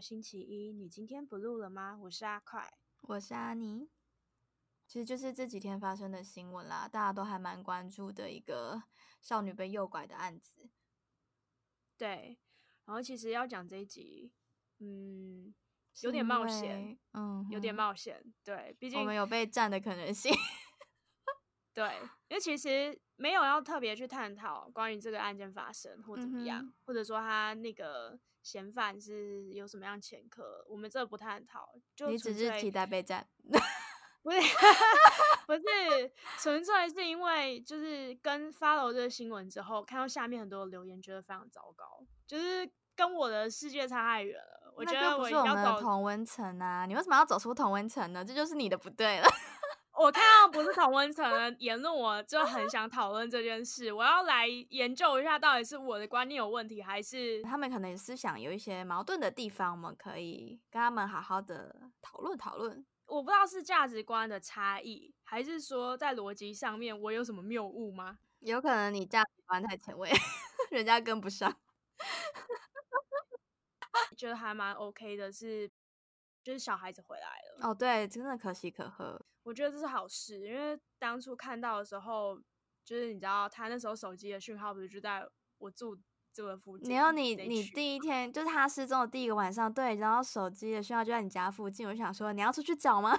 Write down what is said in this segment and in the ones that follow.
星期一。你今天不录了吗？我是阿快，我是阿妮。其实就是这几天发生的新闻啦，大家都还蛮关注的一个少女被诱拐的案子。对，然后其实要讲这一集，嗯，有点冒险，嗯，有点冒险。对，毕竟我们有被占的可能性。对，因为其实没有要特别去探讨关于这个案件发生或怎么样，或者说他那个嫌犯是有什么样前科，我们这不探讨。就你只是期待被占，不是不是，纯粹是因为就是跟 follow 这个新闻之后，看到下面很多留言，觉得非常糟糕，就是跟我的世界差太远了。我觉得我要走同温层啊，你为什么要走出同温层呢？这就是你的不对了。我看到不是同温层的言论，我就很想讨论这件事。我要来研究一下，到底是我的观念有问题，还是他们可能思想有一些矛盾的地方，我们可以跟他们好好的讨论讨论。我不知道是价值观的差异，还是说在逻辑上面我有什么谬误吗？有可能你价值观太前卫，人家跟不上。觉得还蛮 OK 的，是。就是小孩子回来了哦，对，真的可喜可贺。我觉得这是好事，因为当初看到的时候，就是你知道他那时候手机的讯号不是就在我住这个附近。然后你你第一天就是他失踪的第一个晚上，对，然后手机的讯号就在你家附近。我想说你要出去找吗？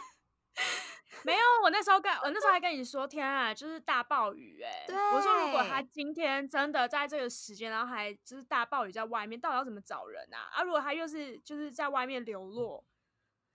没有，我那时候跟我那时候还跟你说，天啊，就是大暴雨哎。我说如果他今天真的在这个时间，然后还就是大暴雨在外面，到底要怎么找人啊？啊，如果他又是就是在外面流落。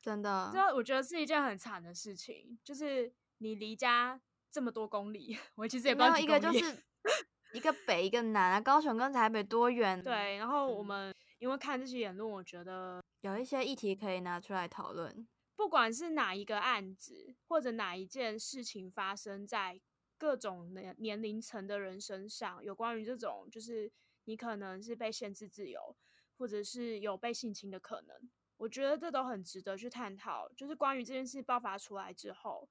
真的，这我觉得是一件很惨的事情，就是你离家这么多公里，我其实也不知道一个就是 一个北一个南啊，高雄跟台北多远？对，然后我们因为看这些言论，我觉得有一些议题可以拿出来讨论。不管是哪一个案子，或者哪一件事情发生在各种年年龄层的人身上，有关于这种，就是你可能是被限制自由，或者是有被性侵的可能。我觉得这都很值得去探讨。就是关于这件事爆发出来之后，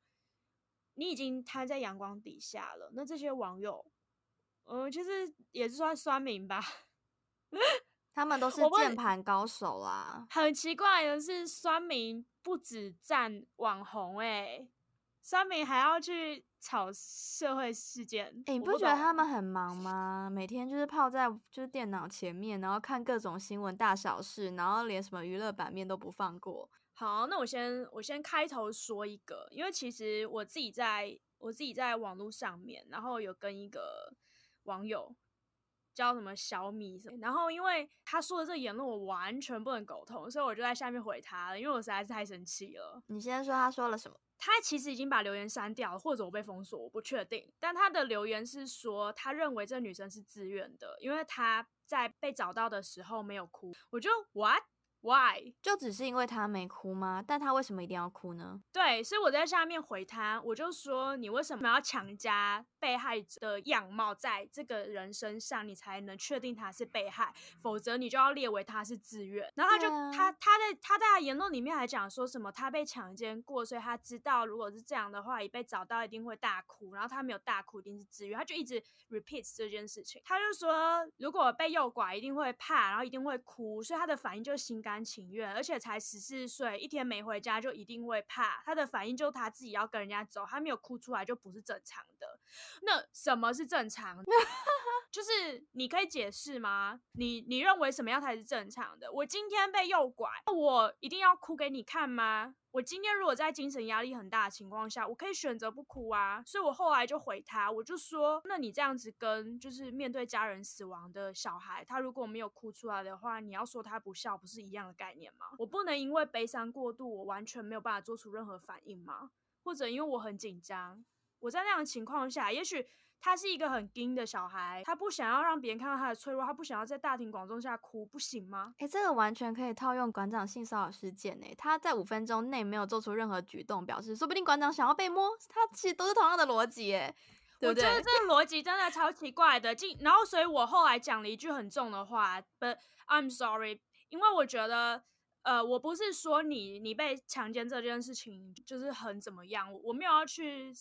你已经摊在阳光底下了。那这些网友，嗯，其实也是算酸民吧。他们都是键盘高手啦。很奇怪的是，酸民不止赞网红，哎，酸民还要去。炒社会事件，哎，你不觉得他们很忙吗？每天就是泡在就是电脑前面，然后看各种新闻大小事，然后连什么娱乐版面都不放过。好，那我先我先开头说一个，因为其实我自己在我自己在网络上面，然后有跟一个网友叫什么小米，然后因为他说的这个言论我完全不能苟同，所以我就在下面回他了，因为我实在是太生气了。你先说他说了什么？他其实已经把留言删掉了，或者我被封锁，我不确定。但他的留言是说，他认为这女生是自愿的，因为她在被找到的时候没有哭。我就 what？what？Why？就只是因为他没哭吗？但他为什么一定要哭呢？对，所以我在下面回他，我就说你为什么要强加被害者的样貌在这个人身上，你才能确定他是被害，否则你就要列为他是自愿。然后他就他他在他在言论里面还讲说什么他被强奸过，所以他知道如果是这样的话，一被找到一定会大哭，然后他没有大哭一定是自愿，他就一直 repeat 这件事情。他就说如果被诱拐一定会怕，然后一定会哭，所以他的反应就是心肝。甘情愿，而且才十四岁，一天没回家就一定会怕。他的反应就他自己要跟人家走，他没有哭出来就不是正常的。那什么是正常？就是你可以解释吗？你你认为什么样才是正常的？我今天被诱拐，我一定要哭给你看吗？我今天如果在精神压力很大的情况下，我可以选择不哭啊，所以我后来就回他，我就说，那你这样子跟就是面对家人死亡的小孩，他如果没有哭出来的话，你要说他不孝，不是一样的概念吗？我不能因为悲伤过度，我完全没有办法做出任何反应吗？或者因为我很紧张，我在那样的情况下，也许。他是一个很硬的小孩，他不想要让别人看到他的脆弱，他不想要在大庭广众下哭，不行吗？哎，这个完全可以套用馆长性骚扰事件呢。他在五分钟内没有做出任何举动，表示说不定馆长想要被摸，他其实都是同样的逻辑，哎，我觉得这个逻辑真的超奇怪的。进，然后所以我后来讲了一句很重的话，But I'm sorry，因为我觉得，呃，我不是说你你被强奸这件事情就是很怎么样，我没有要去。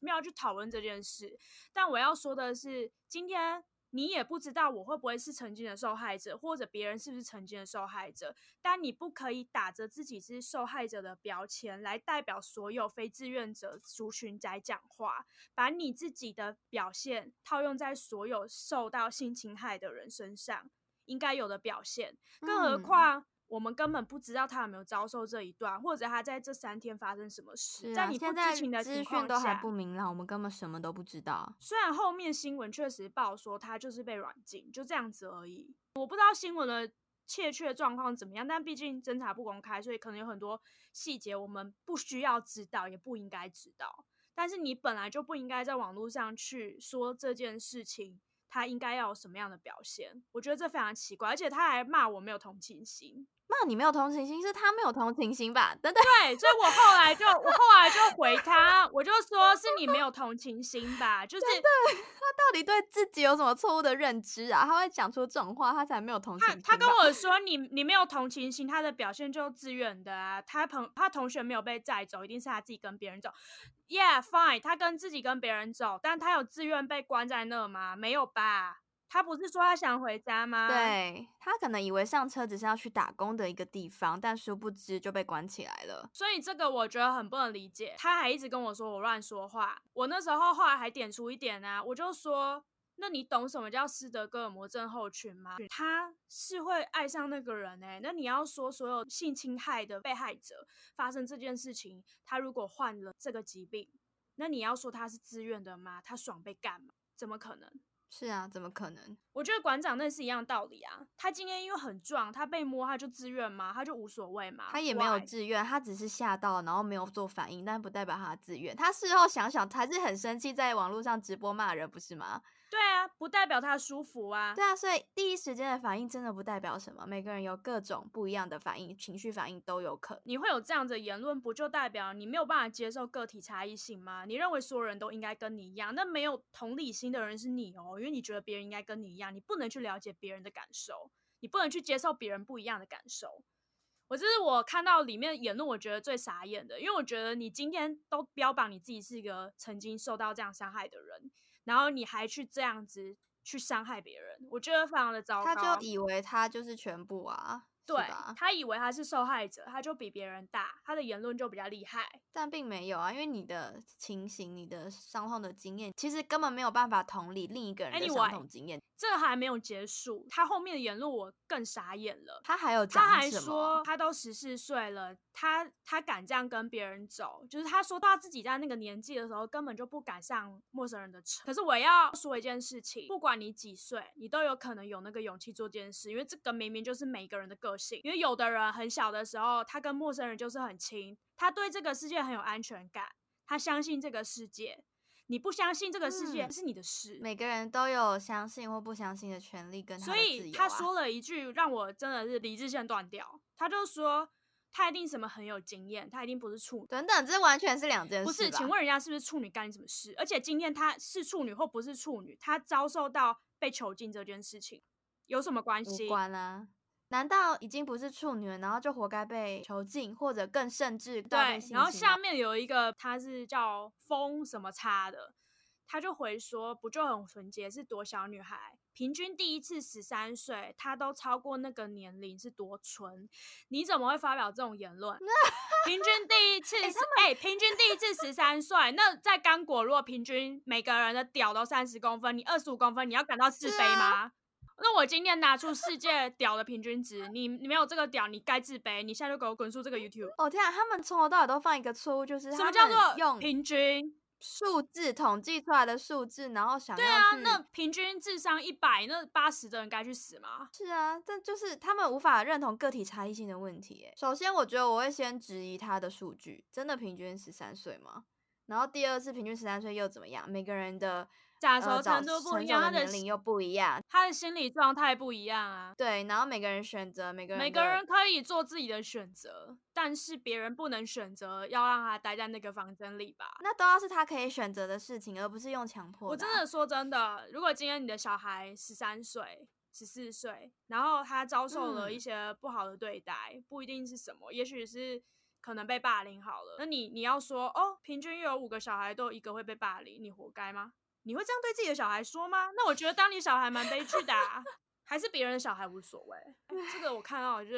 没有去讨论这件事，但我要说的是，今天你也不知道我会不会是曾经的受害者，或者别人是不是曾经的受害者。但你不可以打着自己是受害者的标签来代表所有非志愿者族群在讲话，把你自己的表现套用在所有受到性侵害的人身上应该有的表现，更何嗯况。我们根本不知道他有没有遭受这一段，或者他在这三天发生什么事，啊，在你不知情的资情况讯都还下，不明朗，我们根本什么都不知道。虽然后面新闻确实报说他就是被软禁，就这样子而已。我不知道新闻的确切状况怎么样，但毕竟侦查不公开，所以可能有很多细节我们不需要知道，也不应该知道。但是你本来就不应该在网络上去说这件事情，他应该要有什么样的表现？我觉得这非常奇怪，而且他还骂我没有同情心。骂你没有同情心，是他没有同情心吧？等等，对，所以我后来就我后来就回他，我就说是你没有同情心吧，就是 他到底对自己有什么错误的认知啊？他会讲出这种话，他才没有同情心。他他跟我 说你你没有同情心，他的表现就自愿的啊。他朋他同学没有被载走，一定是他自己跟别人走。Yeah, fine，他跟自己跟别人走，但他有自愿被关在那吗？没有吧？他不是说他想回家吗？，对他可能以为上车只是要去打工的一个地方，但殊不知就被关起来了。所以这个我觉得很不能理解。他还一直跟我说我乱说话，我那时候后来还点出一点啊，我就说。那你懂什么叫斯德哥尔摩症候群吗？他是会爱上那个人哎、那你要说所有性侵害的被害者发生这件事情，他如果患了这个疾病，那你要说他是自愿的吗？他爽被干吗？怎么可能？是啊，怎么可能？我觉得馆长那是一样道理啊。他今天因为很壮，他被摸他就自愿吗？他就无所谓吗？他也没有自愿，他只是吓到，然后没有做反应，但不代表他自愿。他事后想想，还是很生气，在网络上直播骂人，不是吗？对啊，不代表他舒服啊。对啊，所以第一时间的反应真的不代表什么，每个人有各种不一样的反应，情绪反应都有可能。你会有这样的言论，不就代表你没有办法接受个体差异性吗？你认为所有人都应该跟你一样，那没有同理心的人是你哦，因为你觉得别人应该跟你一样，你不能去了解别人的感受，你不能去接受别人不一样的感受。我这是我看到里面的言论，我觉得最傻眼的，因为我觉得你今天都标榜你自己是一个曾经受到这样伤害的人，然后你还去这样子去伤害别人，我觉得非常的糟糕。他就以为他就是全部啊，是对？他以为他是受害者，他就比别人大，他的言论就比较厉害。但并没有啊，因为你的情形、你的伤痛的经验，其实根本没有办法同理另一个人的伤痛经验。这还没有结束，他后面的言论我更傻眼了。他还有他还？说他都十四岁了，他他敢这样跟别人走，就是他说到自己在那个年纪的时候根本就不敢上陌生人的车。可是我要说一件事情，不管你几岁，你都有可能有那个勇气做这件事，因为这个明明就是每个人的个性。因为有的人很小的时候，他跟陌生人就是很亲，他对这个世界很有安全感，他相信这个世界。你不相信这个世界嗯是你的事，每个人都有相信或不相信的权利跟他所以他说了一句让我真的是理智线断掉，他就说他一定什么很有经验，他一定不是处女。等等，这完全是两件事不是，请问人家是不是处女干你什么事？而且今天他是处女或不是处女，他遭受到被囚禁这件事情有什么关系？无关啊？难道已经不是处女了，然后就活该被囚禁，或者更甚至对，然后下面有一个他是叫风什么叉的，他就回说不就很纯洁，是多小女孩，平均第一次十三岁，她都超过那个年龄是多纯，你怎么会发表这种言论？平均第一次是哎、平均第一次十三岁，那在刚果如果平均每个人的屌都三十公分，你二十五公分，你要感到自是卑吗？那我今天拿出世界屌的平均值，你你没有这个屌，你该自卑。你现在就给我滚出这个 YouTube。哦天啊，他们从头到尾都犯一个错误，就是什么叫做用平均？数字统计出来的数字，然后想要对啊，那平均智商一百，那八十的人该去死吗？是啊，这就是他们无法认同个体差异性的问题耶。首先，我觉得我会先质疑他的数据，真的平均十三岁吗？然后第二次平均十三岁又怎么样？每个人的假熟程度不一样，他的的年龄又不一样，他的心理状态不一样啊。对，然后每个人选择每个人每个人可以做自己的选择，但是别人不能选择要让他待在那个房间里吧？那都要是他可以选择的事情，而不是用强迫、啊我真的，说真的，如果今天你的小孩十三岁、十四岁，然后他遭受了一嗯些不好的对待，不一定是什么，也许是可能被霸凌好了，那你你要说哦，平均有五个小孩都有一个会被霸凌，你活该吗？你会这样对自己的小孩说吗？那我觉得当你小孩蛮悲剧的、啊，还是别人的小孩无所谓。这个我看到我就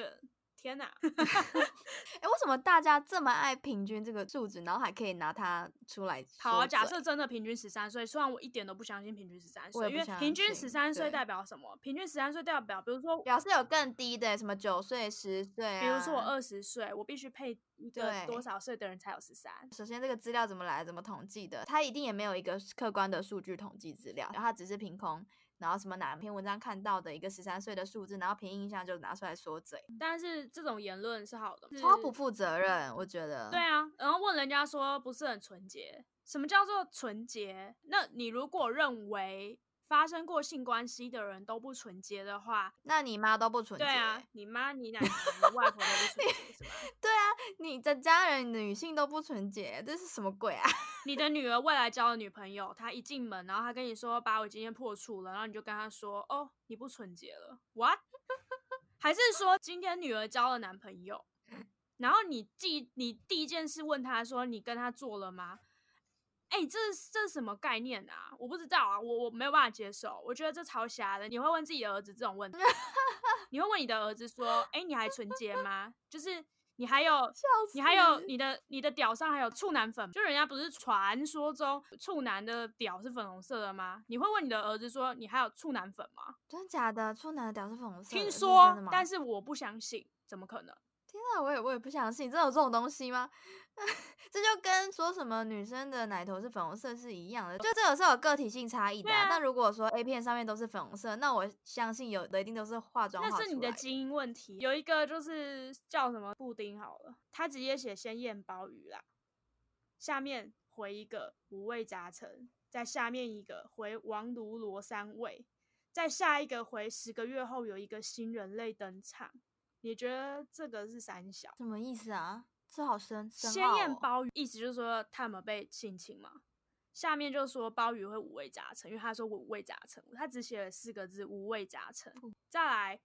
天哪，哎、为什么大家这么爱平均这个数值，然后还可以拿它出来好、啊，假设真的平均十三岁，虽然我一点都不相信平均十三岁，因为平均十三岁代表什么？平均十三岁代表，比如说，表示有更低的，什么九岁、十岁啊。比如说我二十岁，我必须配一个多少岁的人才有十三？首先，这个资料怎么来，怎么统计的？它一定也没有一个客观的数据统计资料，然后它只是凭空，然后什么哪篇文章看到的一个十三岁的数字，然后凭印象就拿出来说嘴，但是这种言论是好的，是超不负责任，我觉得。对啊，然后问人家说不是很纯洁，什么叫做纯洁？那你如果认为发生过性关系的人都不纯洁的话，那你妈都不纯洁。对啊，你妈、你奶奶、你外婆都不纯洁是吧？对啊，你的家人女性都不纯洁，这是什么鬼啊？你的女儿未来交的女朋友，她一进门，然后她跟你说把我今天破处了，然后你就跟她说哦，你不纯洁了，what？还是说今天女儿交了男朋友，然后你第你第一件事问她说你跟他做了吗？哎、这这是什么概念啊？我不知道啊，我我没有办法接受，我觉得这超瞎的。你会问自己的儿子这种问题？你会问你的儿子说，哎、你还纯洁吗？就是你还有！你还有你的你的屌上还有处男粉，就人家不是传说中处男的屌是粉红色的吗？你会问你的儿子说你还有处男粉吗？真的假的？处男的屌是粉红色的？听说但是我不相信，怎么可能？天啊，我也我也不相信，真的有这种东西吗？这就跟说什么女生的奶头是粉红色是一样的，就这个是有个体性差异的、那如果说 A 片上面都是粉红色，那我相信有的一定都是化妆那是你的基因问题。有一个就是叫什么布丁好了，他直接写鲜艳鲍鱼啦，下面回一个五味杂陈，在下面一个回王卢罗三味，在下一个回十个月后有一个新人类登场。你觉得这个是三小？什么意思啊？这好深深鲜艳鲍鱼，意思就是说他有没有被性侵嘛？下面就说鲍鱼会五味杂陈，因为他说五味杂陈，他只写了四个字五味杂陈。再来，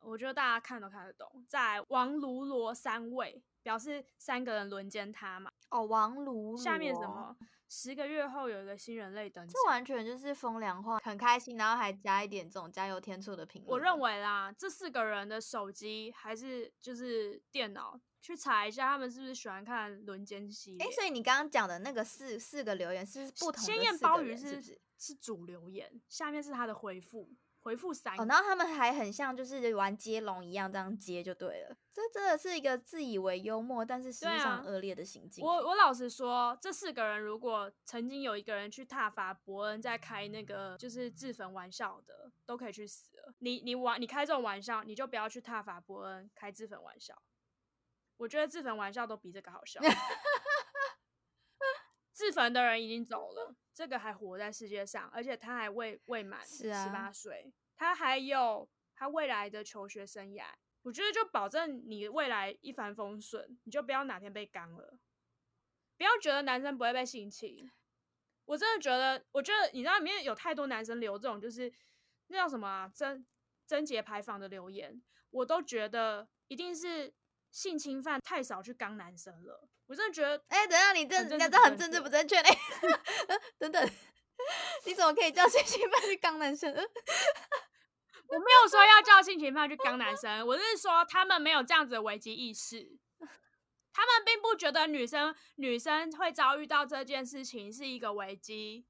我觉得大家看都看得懂。再来，王卢罗三味，表示三个人轮奸他嘛。哦，王卢下面什罗么？十个月后有一个新人类登场这。完全就是风凉话，很开心，然后还加一点这种加油添醋的评论。我认为啦，这四个人的手机还是就是电脑，去查一下他们是不是喜欢看轮奸系列。哎，所以你刚刚讲的那个四四个留言是不同的鲜艳鲍鱼是人是主留言，下面是他的回复，回复三。然后他们还很像就是玩接龙一样，这样接就对了。这真的是一个自以为幽默，但是实际上恶劣的行径。我我老实说，这四个人如果曾经有一个人去挞伐伯恩，在开那个就是自焚玩笑的，都可以去死了。你你玩你开这种玩笑，你就不要去挞伐伯恩开自焚玩笑。我觉得自焚玩笑都比这个好笑。自焚的人已经走了，这个还活在世界上，而且他还未未满十八岁，他还有他未来的求学生涯。我觉得就保证你未来一帆风顺，你就不要哪天被刚了，不要觉得男生不会被性侵。我真的觉得，我觉得你知道里面有太多男生留这种就是那叫什么啊贞贞节牌坊的留言，我都觉得一定是性侵犯太少去刚男生了。我真的觉得哎、等一下，你这很政治你这很政治不正确嘞！等等，你怎么可以叫性侵犯去刚男生？我没有说要叫性侵犯去刚男生，我是说他们没有这样子的危机意识，他们并不觉得女生女生会遭遇到这件事情是一个危机，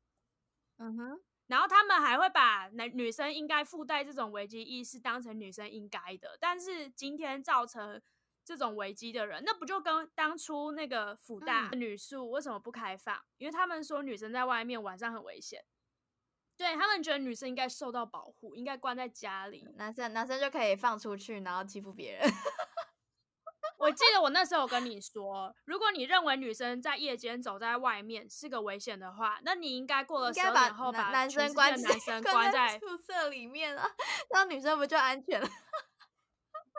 嗯哼，然后他们还会把男女生应该附带这种危机意识当成女生应该的，但是今天造成这种危机的人，那不就跟当初那个辅大嗯女宿为什么不开放？因为他们说女生在外面晚上很危险，对他们觉得女生应该受到保护，应该关在家里。男生男生就可以放出去，然后欺负别人。我记得我那时候有跟你说，如果你认为女生在夜间走在外面是个危险的话，那你应该过了十二点后把男生关男生关关在宿舍里面啊，让女生不就安全了？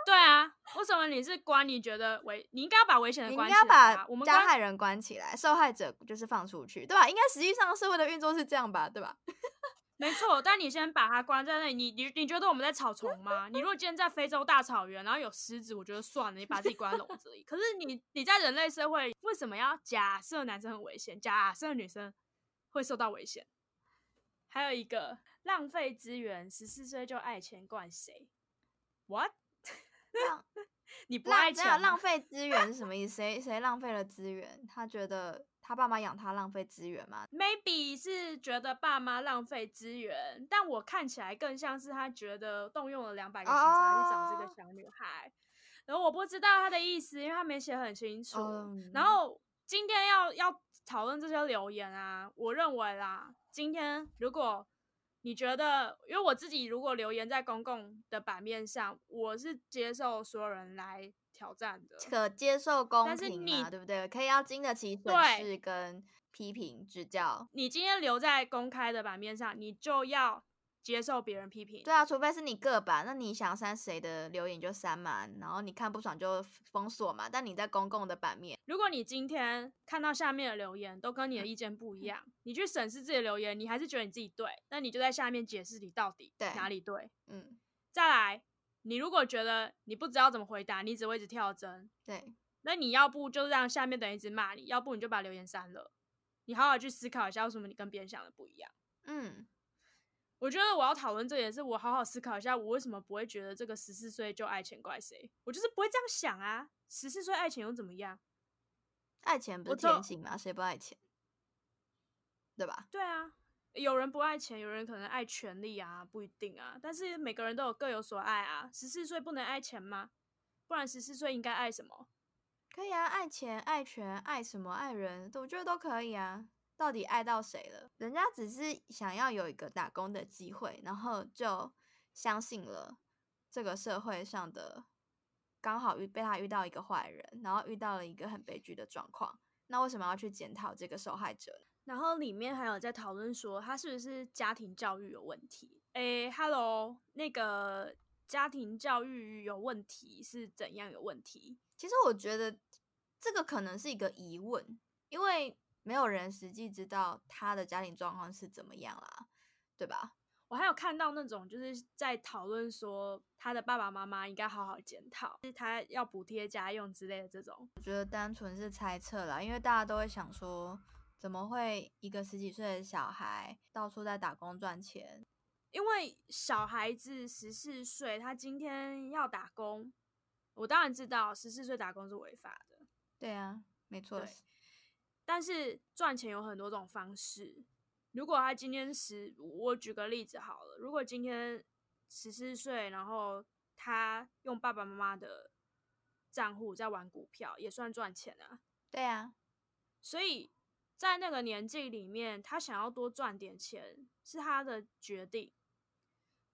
对啊，为什么你是关？你觉得危？你应该要把危险的你应关起来、该把啊。我们关加害人关起来，受害者就是放出去，对吧？应该实际上社会的运作是这样吧，对吧？没错，但你先把它关在那里。你你你觉得我们在草丛吗？你如果今天在非洲大草原，然后有狮子，我觉得算了，你把自己关在笼子里。可是你你在人类社会，为什么要假设男生很危险，假设女生会受到危险？还有一个浪费资源，十四岁就爱钱，怪谁？What？浪你不浪爱钱浪费资源是什么意思？谁谁浪费了资源？他觉得他爸妈养他浪费资源吗？maybe 是觉得爸妈浪费资源，但我看起来更像是他觉得动用了两百个警察去找这个哦小女孩，然后我不知道他的意思，因为他没写很清楚。然嗯后今天要要讨论这些留言啊，我认为啦，今天如果你觉得，因为我自己如果留言在公共的版面上，我是接受所有人来挑战的。可接受公但是你平嘛，对不对？可以要经得起审对视跟批评指教。你今天留在公开的版面上，你就要接受别人批评。对啊，除非是你个版，那你想删谁的留言就删嘛，然后你看不爽就封锁嘛。但你在公共的版面，如果你今天看到下面的留言都跟你的意见不一样，你去审视自己的留言，你还是觉得你自己对，那你就在下面解释你到底对哪里对。嗯，再来，你如果觉得你不知道怎么回答，你只会一直跳针，对，那你要不就让下面的人一直骂你，要不你就把留言删了。你好好去思考一下，为什么你跟别人想的不一样。嗯，我觉得我要讨论这也是我好好思考一下，我为什么不会觉得这个十四岁就爱钱怪谁？我就是不会这样想啊。十四岁爱钱又怎么样？爱钱不是天性吗？谁不爱钱？对吧？对啊，有人不爱钱，有人可能爱权力啊，不一定啊。但是每个人都有各有所爱啊。十四岁不能爱钱吗？不然十四岁应该爱什么？可以啊，爱钱、爱权、爱什么、爱人，我觉得都可以啊。到底爱到谁了？人家只是想要有一个打工的机会，然后就相信了这个社会上的刚好遇被他遇到一个坏人，然后遇到了一个很悲剧的状况。那为什么要去检讨这个受害者呢？然后里面还有在讨论说，他是不是家庭教育有问题？诶 h e l l o 那个家庭教育有问题是怎样有问题？其实我觉得这个可能是一个疑问，因为没有人实际知道他的家庭状况是怎么样啦，对吧？我还有看到那种就是在讨论说，他的爸爸妈妈应该好好检讨，就是他要补贴家用之类的这种。我觉得单纯是猜测啦，因为大家都会想说，怎么会一个十几岁的小孩到处在打工赚钱？因为小孩子十四岁，他今天要打工，我当然知道十四岁打工是违法的，对啊，没错对，但是赚钱有很多种方式。如果他今天十，我举个例子好了，如果今天十四岁，然后他用爸爸妈妈的账户在玩股票，也算赚钱啊。对啊，所以在那个年纪里面，他想要多赚点钱是他的决定。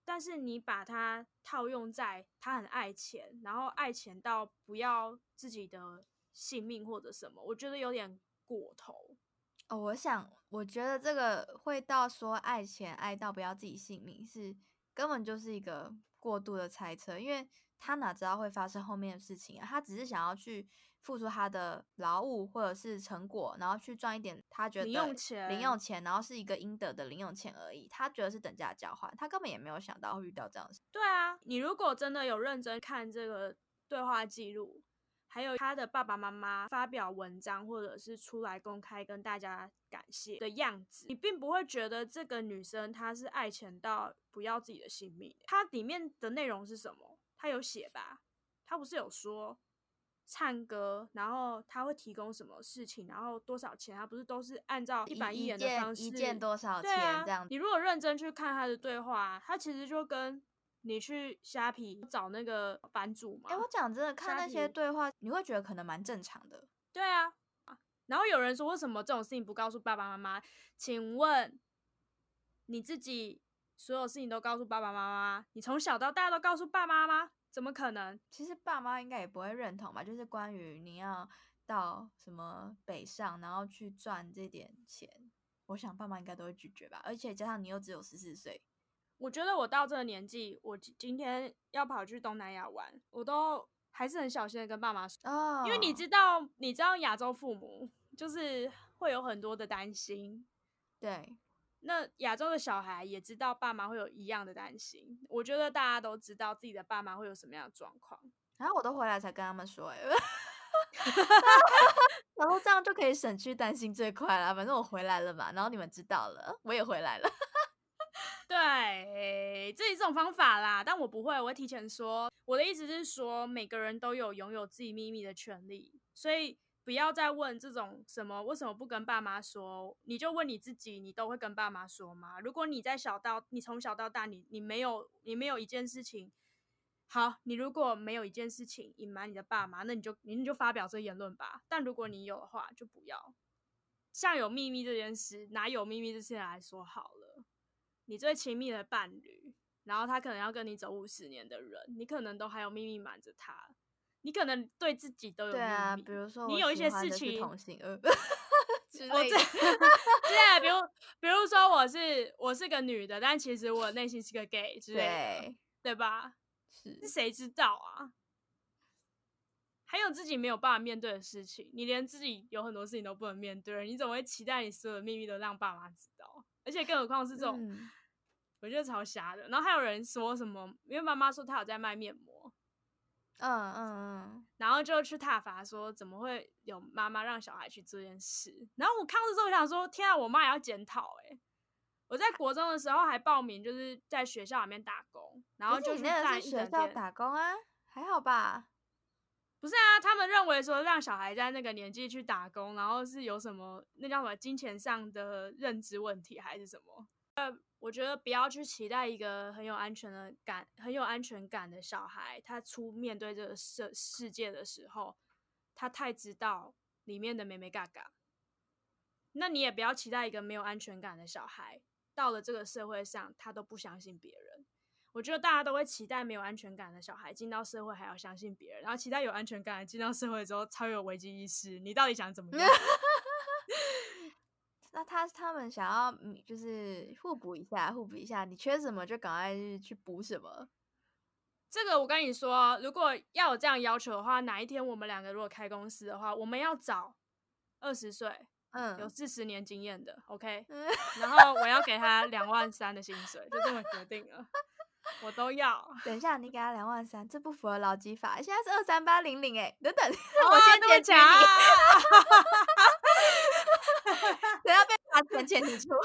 但是你把它套用在他很爱钱，然后爱钱到不要自己的性命或者什么，我觉得有点过头。哦，我想，我觉得这个会到说爱钱爱到不要自己性命，是根本就是一个过度的猜测，因为他哪知道会发生后面的事情啊？他只是想要去付出他的劳务或者是成果，然后去赚一点他觉得零用钱零用钱，然后是一个应得的零用钱而已。他觉得是等价交换，他根本也没有想到会遇到这样的事。对啊，你如果真的有认真看这个对话记录，还有他的爸爸妈妈发表文章，或者是出来公开跟大家感谢的样子，你并不会觉得这个女生她是爱钱到不要自己的性命。它里面的内容是什么？她有写吧？她不是有说唱歌，然后他会提供什么事情，然后多少钱？他不是都是按照一板一眼的方式，一件多少钱这样，你如果认真去看他的对话，他其实就跟你去虾皮找那个版主嘛。哎、我讲真的，看那些对话，你会觉得可能蛮正常的。对啊，然后有人说为什么这种事情不告诉爸爸妈妈？请问你自己所有事情都告诉爸爸妈妈？你从小到大都告诉爸妈吗？怎么可能？其实爸妈应该也不会认同吧，就是关于你要到什么北上，然后去赚这点钱，我想爸妈应该都会拒绝吧。而且加上你又只有十四岁，我觉得我到这个年纪，我今今天要跑去东南亚玩，我都还是很小心的跟爸妈说，哦，因为你知道，你知道亚洲父母就是会有很多的担心，对，那亚洲的小孩也知道爸妈会有一样的担心。我觉得大家都知道自己的爸妈会有什么样的状况。然后我都回来才跟他们说、欸，然后这样就可以省去担心最快了。反正我回来了嘛，然后你们知道了，我也回来了。对，这是一种方法啦，但我不会，我会提前说。我的意思是说，每个人都有拥有自己秘密的权利，所以不要再问这种什么为什么不跟爸妈说，你就问你自己，你都会跟爸妈说吗？如果你在小到你从小到大，你你没有你没有一件事情，好，你如果没有一件事情隐瞒你的爸妈，那你就你就发表这言论吧。但如果你有的话，就不要。像有秘密这件事，拿有秘密这件来说好了。你最亲密的伴侣，然后他可能要跟你走五十年的人，你可能都还有秘密瞒着他。你可能对自己都有秘密。对啊，比如说你有一些事情，同性呃，之我类的。对，比如比如说我是我是个女的，但其实我内心是个 gay 之类的，对，对吧？是是谁知道啊？还有自己没有办法面对的事情，你连自己有很多事情都不能面对，你怎么会期待你所有的秘密都让爸妈知道？而且更何况是这种，嗯我觉得超瞎的。然后还有人说什么，因为妈妈说她有在卖面膜，嗯嗯嗯然后就去挞伐说怎么会有妈妈让小孩去做这件事。然后我看到这之后，我想说，天啊，我妈也要检讨哎！我在国中的时候还报名，就是在学校里面打工，然后就去你那个是站一整天。学校打工啊，还好吧？不是啊，他们认为说让小孩在那个年纪去打工，然后是有什么那叫什么金钱上的认知问题还是什么？呃，我觉得不要去期待一个很有安全的感、很有安全感的小孩，他出面对这个世世界的时候，他太知道里面的美美嘎嘎。那你也不要期待一个没有安全感的小孩，到了这个社会上，他都不相信别人。我觉得大家都会期待没有安全感的小孩进到社会还要相信别人，然后期待有安全感进到社会之后超有危机意识。你到底想怎么样？那他他们想要嗯就是互补一下，互补一下，你缺什么就赶快去去补什么。这个我跟你说，如果要有这样要求的话，哪一天我们两个如果开公司的话，我们要找二十岁嗯有嗯，四十年经验的，OK？嗯 然后我要给他两万三的薪水，就这么决定了，我都要。等一下，你给他两万三，这不符合劳基法，现在是二三八零零哎，等等，我先那么检举强啊你，等下被罚钱钱你出。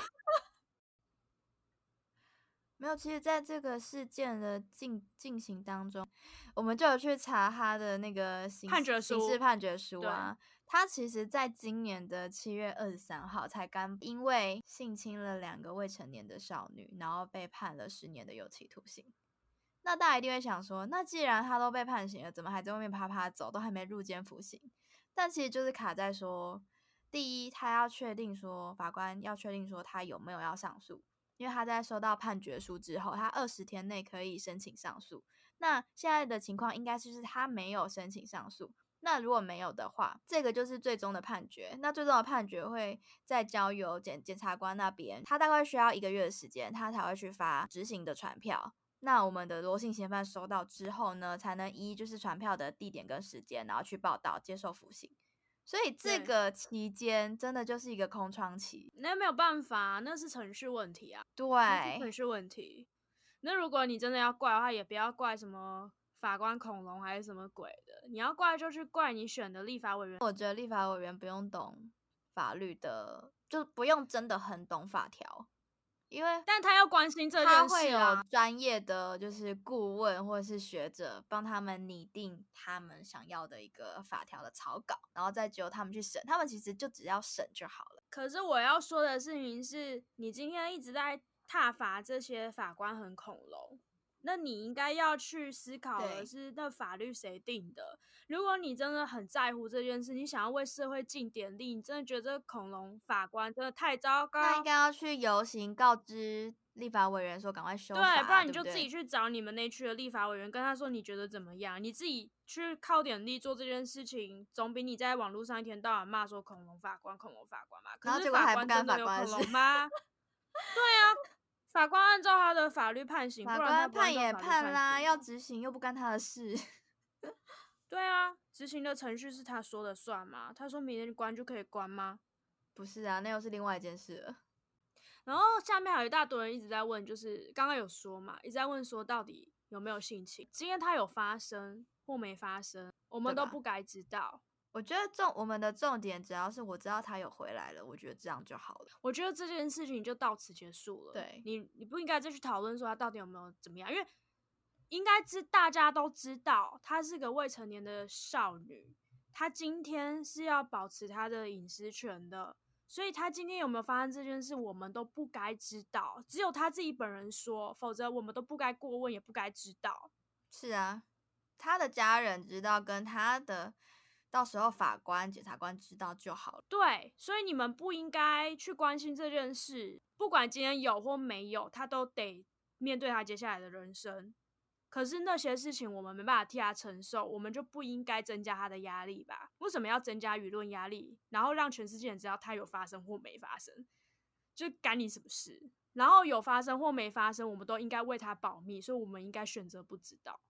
没有，其实在这个事件的进进行当中，我们就有去查他的那个刑判决书刑事判决书啊。他其实在今年的七月二十三号才刚因为性侵了两个未成年的少女，然后被判了十年的有期徒刑。那大家一定会想说，那既然他都被判刑了，怎么还在外面啪啪走，都还没入监服刑？但其实就是卡在说，第一，他要确定说法官要确定说他有没有要上诉，因为他在收到判决书之后，他二十天内可以申请上诉。那现在的情况应该就是他没有申请上诉。那如果没有的话，这个就是最终的判决。那最终的判决会再交由检检察官那边，他大概需要一个月的时间，他才会去发执行的传票。那我们的罗姓嫌犯收到之后呢，才能依就是传票的地点跟时间，然后去报到接受服刑。所以这对个期间真的就是一个空窗期。那没有办法，那是程序问题啊，对程，序问题。那如果你真的要怪的话，也不要怪什么法官恐龙还是什么鬼的，你要怪就去怪你选的立法委员。我觉得立法委员不用懂法律的，就不用真的很懂法条，因为但他要关心这件他会有事啊，专业的就是顾问或者是学者帮他们拟定他们想要的一个法条的草稿，然后再由他们去审。他们其实就只要审就好了。可是我要说的事情是，你今天一直在踏伐这些法官很恐龙，那你应该要去思考的是，那法律谁定的？如果你真的很在乎这件事，你想要为社会尽点力，你真的觉得这个恐龙法官真的太糟糕，那应该要去游行告知立法委员说赶快修法对，啊，不然你就自己去找你们那区的立法委员，跟他说你觉得怎么样？你自己去靠点力做这件事情，总比你在网络上一天到晚骂说恐龙法官、恐龙法官嘛。可是法官真的有恐龙 吗？对啊，法官按照他的法律判刑，法官判也判啦，要执行又不干他的事。对啊，执行的程序是他说了算吗？他说明天关就可以关吗？不是啊，那又是另外一件事了。然后下面还有一大堆人一直在问，就是刚刚有说嘛，一直在问说到底有没有性侵？今天他有发生或没发生，我们都不该知道。我觉得重我们的重点只要是我知道他有回来了，我觉得这样就好了。我觉得这件事情就到此结束了。对你，你不应该再去讨论说他到底有没有怎么样，因为应该知大家都知道她是个未成年的少女，她今天是要保持她的隐私权的，所以她今天有没有发生这件事，我们都不该知道，只有她自己本人说，否则我们都不该过问，也不该知道。是啊，她的家人知道，跟她的到时候法官、检察官知道就好了。对，所以你们不应该去关心这件事，不管今天有或没有，他都得面对他接下来的人生。可是那些事情我们没办法替他承受，我们就不应该增加他的压力吧？为什么要增加舆论压力，然后让全世界人知道他有发生或没发生？就干你什么事？然后有发生或没发生，我们都应该为他保密，所以我们应该选择不知道。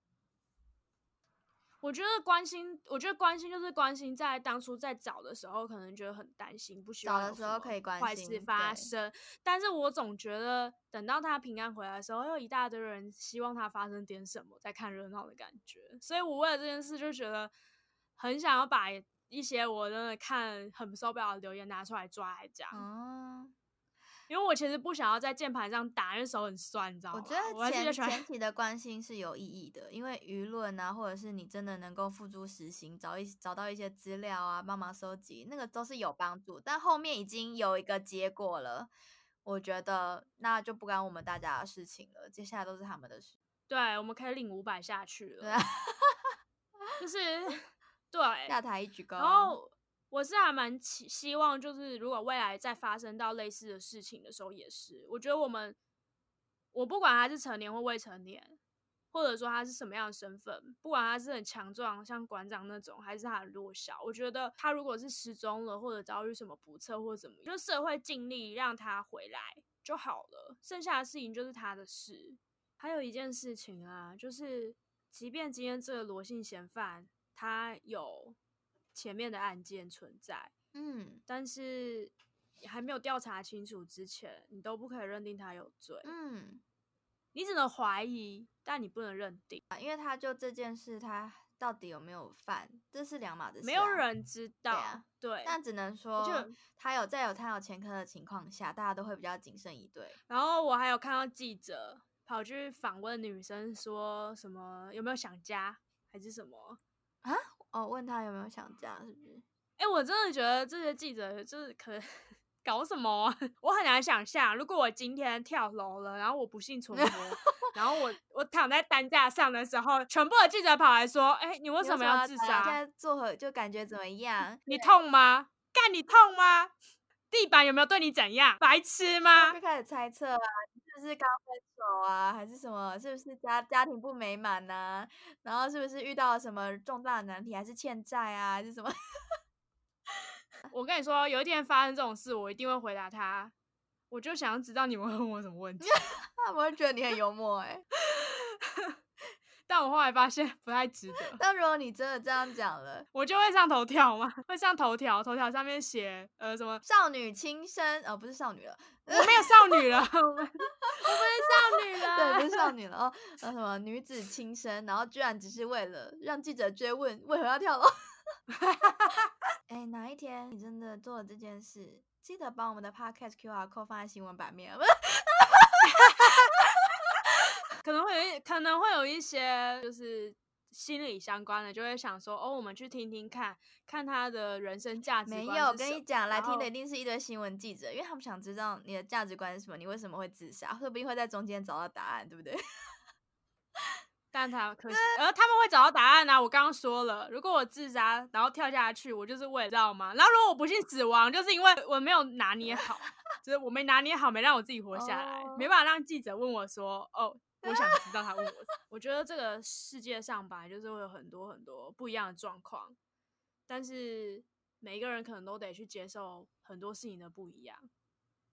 我觉得关心，我觉得关心就是关心，在当初在找的时候，可能觉得很担心，不希找的时候可以关坏事发生。但是我总觉得，等到他平安回来的时候，又一大堆人希望他发生点什么，在看热闹的感觉。所以我为了这件事，就觉得很想要把一些我真的看很受不了的留言拿出来抓来讲，哦，因为我其实不想要在键盘上打，因为手很酸，你知道吗？我觉得前前期的关心是有意义的，因为舆论啊，或者是你真的能够付诸实行，找一找到一些资料啊，帮忙收集，那个都是有帮助。但后面已经有一个结果了，我觉得那就不干我们大家的事情了，接下来都是他们的事。对，我们可以领五百下去了。对啊，就是 对，下台一鞠躬。然后我是还蛮希希望，就是如果未来再发生到类似的事情的时候，也是我觉得我们，我不管他是成年或未成年，或者说他是什么样的身份，不管他是很强壮，像馆长那种，还是他弱小，我觉得他如果是失踪了，或者遭遇什么不测或者怎么，就社会尽力让他回来就好了，剩下的事情就是他的事。还有一件事情啊，就是即便今天这个罗姓嫌犯他有前面的案件存在，嗯但是还没有调查清楚之前，你都不可以认定他有罪。嗯，你只能怀疑，但你不能认定。啊因为他就这件事，他到底有没有犯，这是两码子事、没有。人知道，啊对。但只能说就，他有在有他有前科的情况下，大家都会比较谨慎一对。然后我还有看到记者跑去访问女生，说什么有没有想家，还是什么？哦，问他有没有想家，是不是？哎、我真的觉得这些记者就是可 搞什么啊？我很难想象，如果我今天跳楼了，然后我不幸存活，然后我我躺在担架上的时候，全部的记者跑来说：“哎、你为什么要自杀现杀？在做何就感觉怎么样？你痛吗？干你痛吗？地板有没有对你怎样？白痴吗就开始猜测啊，你是刚分手啊，还是什么？是不是家家庭不美满呐、然后是不是遇到了什么重大的难题，还是欠债啊，还是什么？？” 我跟你说，有一天发生这种事，我一定会回答他。我就想要知道你们会问我什么问题，他们会觉得你很幽默哎、但我后来发现不太值得。但如果你真的这样讲了，我就会上头条嘛，会上头条，头条上面写呃什么少女轻生，哦，不是少女了，我没有少女了，我们 我不是少女了，对，不是少女了哦，呃，什么女子轻生，然后居然只是为了让记者追问为何要跳楼。哎、哪一天你真的做了这件事，记得把我们的 podcast QR code 放在新闻版面。可能会有一可能会有一些就是心理相关的，就会想说哦，我们去听听看看他的人生价值没有，跟你讲，来听的一定是一堆新闻记者，因为他们想知道你的价值观是什么，你为什么会自杀，说不定会在中间找到答案，对不对？但他可惜，而他们会找到答案啊！我刚刚说了，如果我自杀然后跳下去，我就是为了知道吗？然后如果我不幸死亡，就是因为我没有拿捏好，就是我没拿捏好，没让我自己活下来，没哦办法让记者问我说，哦，我想知道他问我。我觉得这个世界上吧就是会有很多很多不一样的状况，但是每一个人可能都得去接受很多事情的不一样。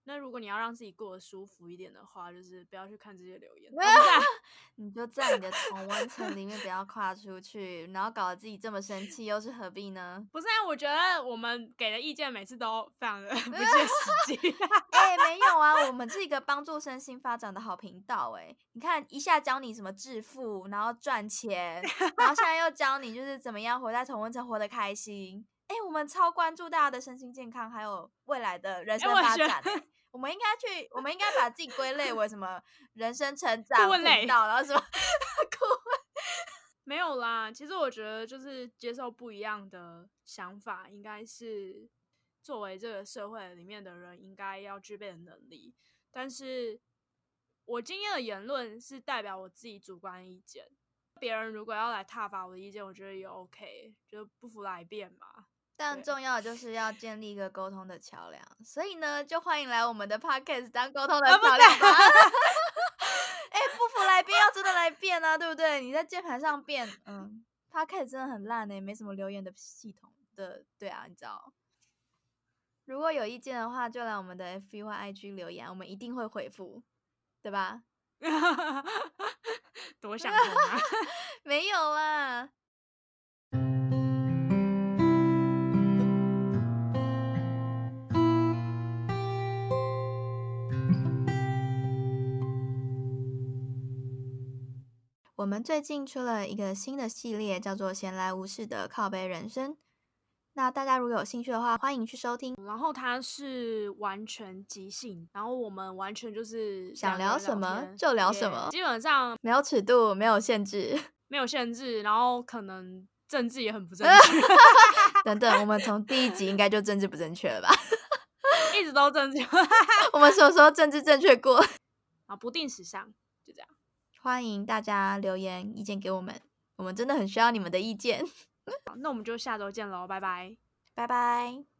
那如果你要让自己过得舒服一点的话，就是不要去看这些留言。我不是啊 你就在你的同温层里面不要跨出去，然后搞得自己这么生气，又是何必呢？不是啊，我觉得我们给的意见每次都非常的 不切实际。哎、没有啊，我们是一个帮助身心发展的好频道。哎，你看一下教你什么致富，然后赚钱，然后现在又教你就是怎么样活在同温层活得开心。哎、我们超关注大家的身心健康，还有未来的人生发展、欸。我们应该去，我们应该把自己归类为什么人生成 长频道，然后什么 顾问。没有啦，其实我觉得就是接受不一样的想法，应该是作为这个社会里面的人应该要具备的能力。但是我今天的言论是代表我自己主观意见，别人如果要来挞伐我的意见，我觉得也 OK，就不服来辩嘛。对但重要的就是要建立一个沟通的桥梁，所以呢，就欢迎来我们的 podcast 当沟通的桥梁吧。哎、不服来辩，要真的来辩啊，对不对？你在键盘上辩，嗯，podcast 真的很烂呢、没什么留言的系统的，对啊，你知道。如果有意见的话，就来我们的 FB 或 IG 留言，我们一定会回复，对吧？多想通啊！没有啦。我们最近出了一个新的系列，叫做“闲来无事的靠背人生”。那大家如果有兴趣的话，欢迎去收听。然后它是完全即兴，然后我们完全就是想聊什么就聊什么基本上没有尺度，没有限制，没有限制，然后可能政治也很不正确，等等，我们从第一集应该就政治不正确了吧？一直都正确 我们什么时候政治正确过？啊，不定时尚，就这样。欢迎大家留言意见给我们，我们真的很需要你们的意见。好，那我们就下周见喽，拜拜。拜拜。